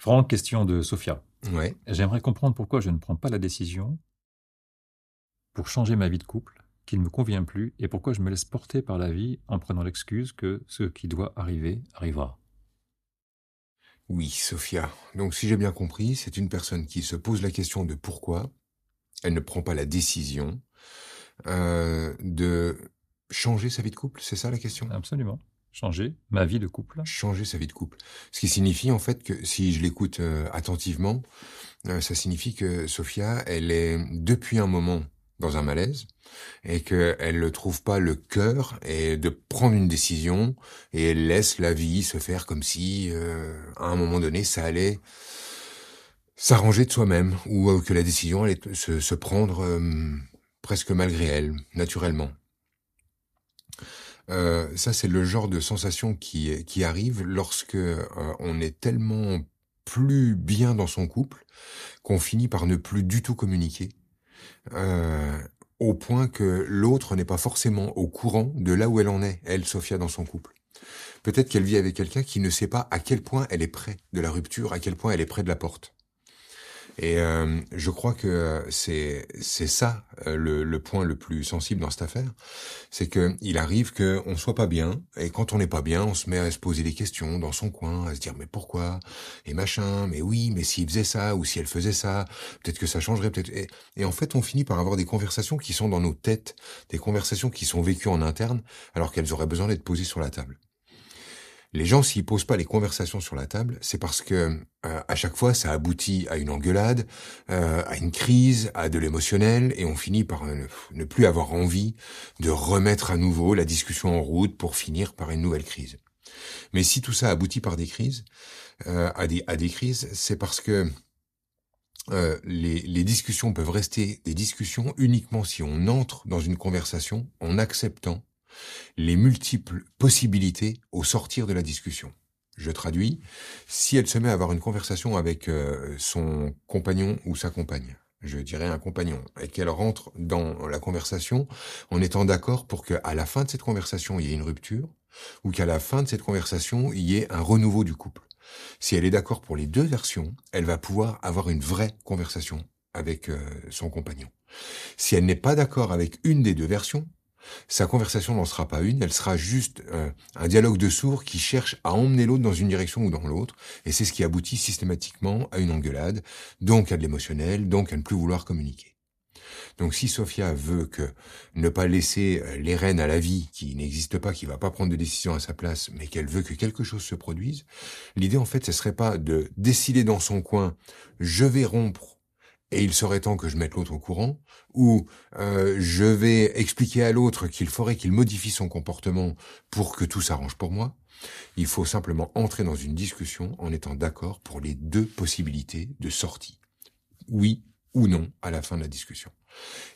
Franck, question de Sophia. Ouais. J'aimerais comprendre pourquoi je ne prends pas la décision pour changer ma vie de couple, qui ne me convient plus, et pourquoi je me laisse porter par la vie en prenant l'excuse que ce qui doit arriver arrivera. Oui, Sophia. Donc si j'ai bien compris, c'est une personne qui se pose la question de pourquoi elle ne prend pas la décision euh, de changer sa vie de couple, c'est ça la question? Absolument. Changer ma vie de couple. Changer sa vie de couple. Ce qui signifie en fait que si je l'écoute euh, attentivement, euh, ça signifie que Sophia, elle est depuis un moment dans un malaise et qu'elle ne trouve pas le cœur et de prendre une décision et elle laisse la vie se faire comme si euh, à un moment donné ça allait s'arranger de soi-même ou que la décision allait se, prendre presque malgré elle, naturellement. Euh, ça, c'est le genre de sensation qui, qui arrive lorsque on est tellement plus bien dans son couple qu'on finit par ne plus du tout communiquer euh, au point que l'autre n'est pas forcément au courant de là où elle en est, elle, Sophia, dans son couple. Peut-être qu'elle vit avec quelqu'un qui ne sait pas à quel point elle est près de la rupture, à quel point elle est près de la porte. Et euh, je crois que c'est c'est ça euh, le, le, point le plus sensible dans cette affaire, c'est que il arrive qu'on soit pas bien et quand on n'est pas bien, on se met à se poser des questions dans son coin, à se dire mais pourquoi? Et machin, mais oui, mais s'il faisait ça ou si elle faisait ça, peut-être que ça changerait, peut-être. Et, et, en fait, on finit par avoir des conversations qui sont dans nos têtes, des conversations qui sont vécues en interne, alors qu'elles auraient besoin d'être posées sur la table. Les gens, s'ils posent pas les conversations sur la table, c'est parce que euh, à chaque fois, ça aboutit à une engueulade, euh, à une crise, à de l'émotionnel, et on finit par ne, plus avoir envie de remettre à nouveau la discussion en route pour finir par une nouvelle crise. Mais si tout ça aboutit par des crises, euh, à, des, à des crises, c'est parce que euh, les, les, discussions peuvent rester des discussions uniquement si on entre dans une conversation en acceptant les multiples possibilités au sortir de la discussion. Je traduis, si elle se met à avoir une conversation avec euh, son compagnon ou sa compagne, je dirais un compagnon, et qu'elle rentre dans la conversation en étant d'accord pour qu'à la fin de cette conversation, il y ait une rupture, ou qu'à la fin de cette conversation, il y ait un renouveau du couple. Si elle est d'accord pour les deux versions, elle va pouvoir avoir une vraie conversation avec euh, son compagnon. Si elle n'est pas d'accord avec une des deux versions, sa conversation n'en sera pas une, elle sera juste euh, un dialogue de sourds qui cherche à emmener l'autre dans une direction ou dans l'autre, et c'est ce qui aboutit systématiquement à une engueulade, donc à de l'émotionnel, donc à ne plus vouloir communiquer. Donc si Sophia veut que ne pas laisser euh, les rênes à la vie qui n'existe pas, qui va pas prendre de décision à sa place, mais qu'elle veut que quelque chose se produise, l'idée en fait ce serait pas de décider dans son coin je vais rompre et il serait temps que je mette l'autre au courant, ou euh, je vais expliquer à l'autre qu'il faudrait qu'il modifie son comportement pour que tout s'arrange pour moi. Il faut simplement entrer dans une discussion en étant d'accord pour les deux possibilités de sortie. Oui ou non à la fin de la discussion.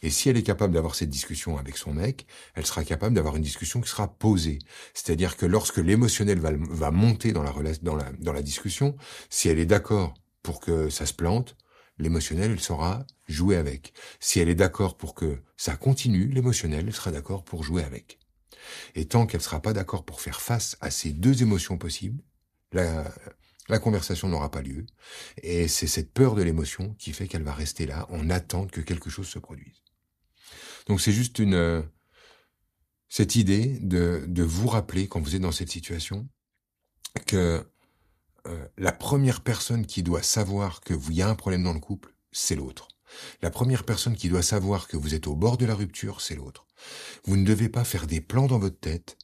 Et si elle est capable d'avoir cette discussion avec son mec, elle sera capable d'avoir une discussion qui sera posée. C'est-à-dire que lorsque l'émotionnel va, monter dans la, dans, dans la discussion, si elle est d'accord pour que ça se plante, l'émotionnel, elle saura jouer avec. Si elle est d'accord pour que ça continue, l'émotionnel, elle sera d'accord pour jouer avec. Et tant qu'elle sera pas d'accord pour faire face à ces deux émotions possibles, la, la conversation n'aura pas lieu. Et c'est cette peur de l'émotion qui fait qu'elle va rester là en attente que quelque chose se produise. Donc c'est juste une, cette idée de, de vous rappeler quand vous êtes dans cette situation que euh, la première personne qui doit savoir que vous y a un problème dans le couple, c'est l'autre. La première personne qui doit savoir que vous êtes au bord de la rupture, c'est l'autre. Vous ne devez pas faire des plans dans votre tête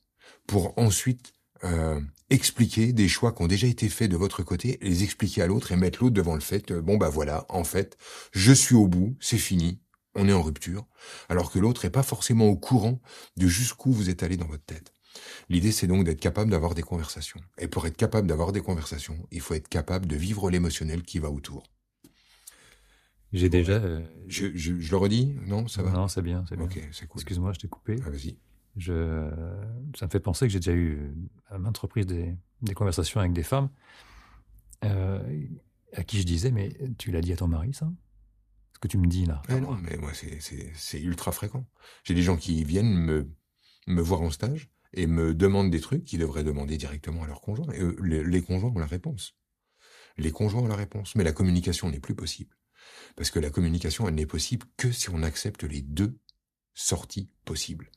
pour ensuite euh, expliquer des choix qui ont déjà été faits de votre côté, les expliquer à l'autre et mettre l'autre devant le fait, euh, bon bah voilà, en fait, je suis au bout, c'est fini, on est en rupture, alors que l'autre n'est pas forcément au courant de jusqu'où vous êtes allé dans votre tête. L'idée, c'est donc d'être capable d'avoir des conversations. Et pour être capable d'avoir des conversations, il faut être capable de vivre l'émotionnel qui va autour. J'ai déjà. Euh, je, je, je, le redis Non, ça va? Non, c'est bien, c'est bien. Ok, c'est cool. Excuse-moi, je t'ai coupé. Ah, vas-y. Je, ça me fait penser que j'ai déjà eu à maintes reprises des, des conversations avec des femmes euh, à qui je disais Mais tu l'as dit à ton mari, ça? Ce que tu me dis là ah Non, mais moi, c'est ultra fréquent. J'ai des gens qui viennent me, me voir en stage et me demandent des trucs qu'ils devraient demander directement à leur conjoint. Et eux, les, les, conjoints ont la réponse. Les conjoints ont la réponse, mais la communication n'est plus possible. Parce que la communication, elle n'est possible que si on accepte les deux sorties possibles.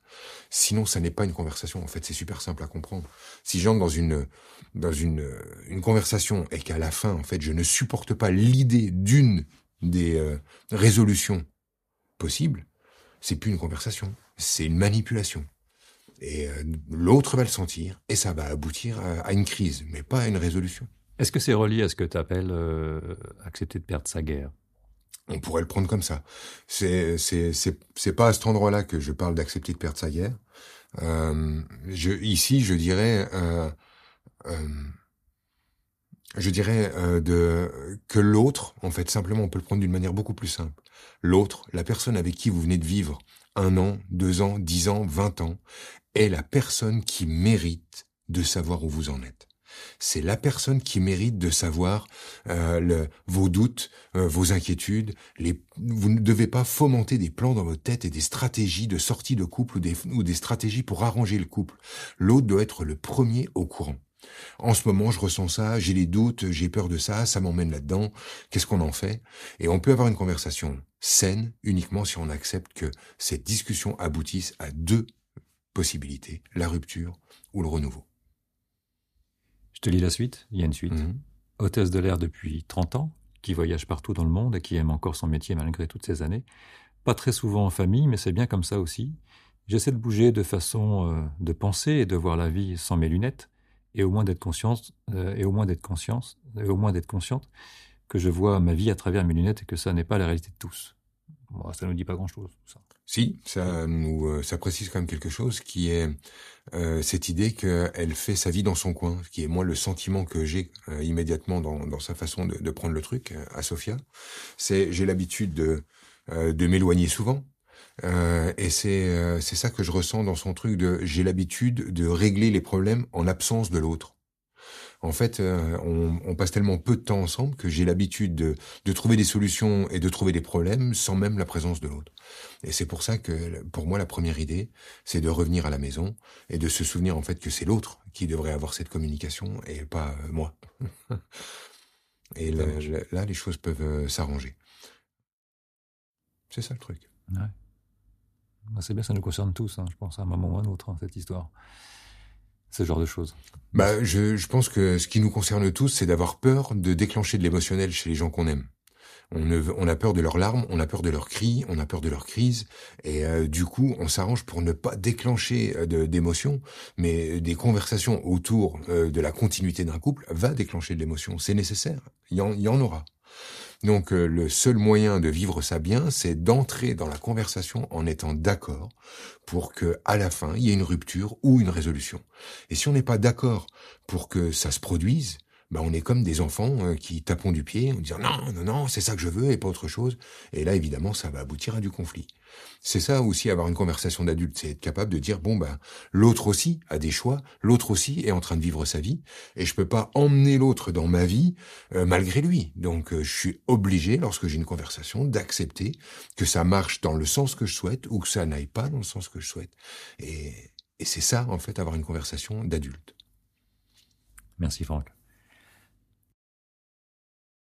Sinon, ça n'est pas une conversation. En fait, c'est super simple à comprendre. Si j'entre dans une dans une une conversation et qu'à la fin, en fait, je ne supporte pas l'idée d'une des euh, résolutions possibles, c'est plus une conversation, c'est une manipulation. Et euh, l'autre va le sentir et ça va aboutir à, une crise, mais pas à une résolution. Est-ce que c'est relié à ce que tu appelles euh, accepter de perdre sa guerre? On pourrait le prendre comme ça. C'est c'est c'est c'est pas à cet endroit-là que je parle d'accepter de perdre sa guerre. Euh, je, ici, je dirais, euh, euh, je dirais euh, de que l'autre, en fait, simplement, on peut le prendre d'une manière beaucoup plus simple. L'autre, la personne avec qui vous venez de vivre un an, deux ans, dix ans, vingt ans, est la personne qui mérite de savoir où vous en êtes c'est la personne qui mérite de savoir euh, vos doutes, euh, vos inquiétudes. vous ne devez pas fomenter des plans dans votre tête et des stratégies de sortie de couple ou des, stratégies pour arranger le couple. L'autre doit être le premier au courant. En ce moment, je ressens ça, j'ai des doutes, j'ai peur de ça, ça m'emmène là-dedans. Qu'est-ce qu'on en fait? Et on peut avoir une conversation saine uniquement si on accepte que cette discussion aboutisse à deux possibilités, la rupture ou le renouveau. Je te lis la suite, il y a une suite. Mhm. Hôtesse de l'air depuis 30 ans, qui voyage partout dans le monde et qui aime encore son métier malgré toutes ces années. Pas très souvent en famille, mais c'est bien comme ça aussi. J'essaie de bouger de façon euh, de penser et de voir la vie sans mes lunettes, et au moins d'être consciente, euh, et au moins d'être consciente, et au moins d'être consciente que je vois ma vie à travers mes lunettes et que ça n'est pas la réalité de tous. Bon, ça nous dit pas grand-chose, ça. Si, ça nous, euh, ça précise quand même quelque chose qui est euh, cette idée qu'elle fait sa vie dans son coin, qui est moi le sentiment que j'ai euh, immédiatement dans, dans sa façon de, de prendre le truc à Sofia. C'est j'ai l'habitude de de m'éloigner souvent. et c'est c'est ça que je ressens dans son truc de j'ai l'habitude de régler les problèmes en absence de l'autre en fait, euh, on, passe tellement peu de temps ensemble que j'ai l'habitude de, trouver des solutions et de trouver des problèmes sans même la présence de l'autre. Et c'est pour ça que, pour moi, la première idée, c'est de revenir à la maison et de se souvenir en fait que c'est l'autre qui devrait avoir cette communication et pas euh, moi. et là, les choses peuvent euh, s'arranger. C'est ça le truc. Ouais. Bah, c'est bien, ça nous concerne tous, hein, je pense, à un moment ou à un autre, hein, cette histoire ce genre de choses bah, je, je pense que ce qui nous concerne tous, c'est d'avoir peur de déclencher de l'émotionnel chez les gens qu'on aime. On, on, a peur de leurs larmes, on a peur de leurs cris, on a peur de leurs crises, et euh, du coup, on s'arrange pour ne pas déclencher euh, d'émotions, mais des conversations autour euh, de la continuité d'un couple va déclencher de l'émotion. C'est nécessaire, il y, en, il y en aura. Donc euh, le seul moyen de vivre ça bien, c'est d'entrer dans la conversation en étant d'accord pour que à la fin il y ait une rupture ou une résolution. Et si on n'est pas d'accord pour que ça se produise, bah on est comme des enfants euh, qui tapons du pied, en disant non, non, non, c'est ça que je veux et pas autre chose. Et là, évidemment, ça va aboutir à du conflit. C'est ça aussi avoir une conversation d'adulte, c'est être capable de dire bon ben l'autre aussi a des choix, l'autre aussi est en train de vivre sa vie et je peux pas emmener l'autre dans ma vie euh, malgré lui. Donc euh, je suis obligé lorsque j'ai une conversation d'accepter que ça marche dans le sens que je souhaite ou que ça n'aille pas dans le sens que je souhaite. Et, et c'est ça en fait avoir une conversation d'adulte. Merci Franck.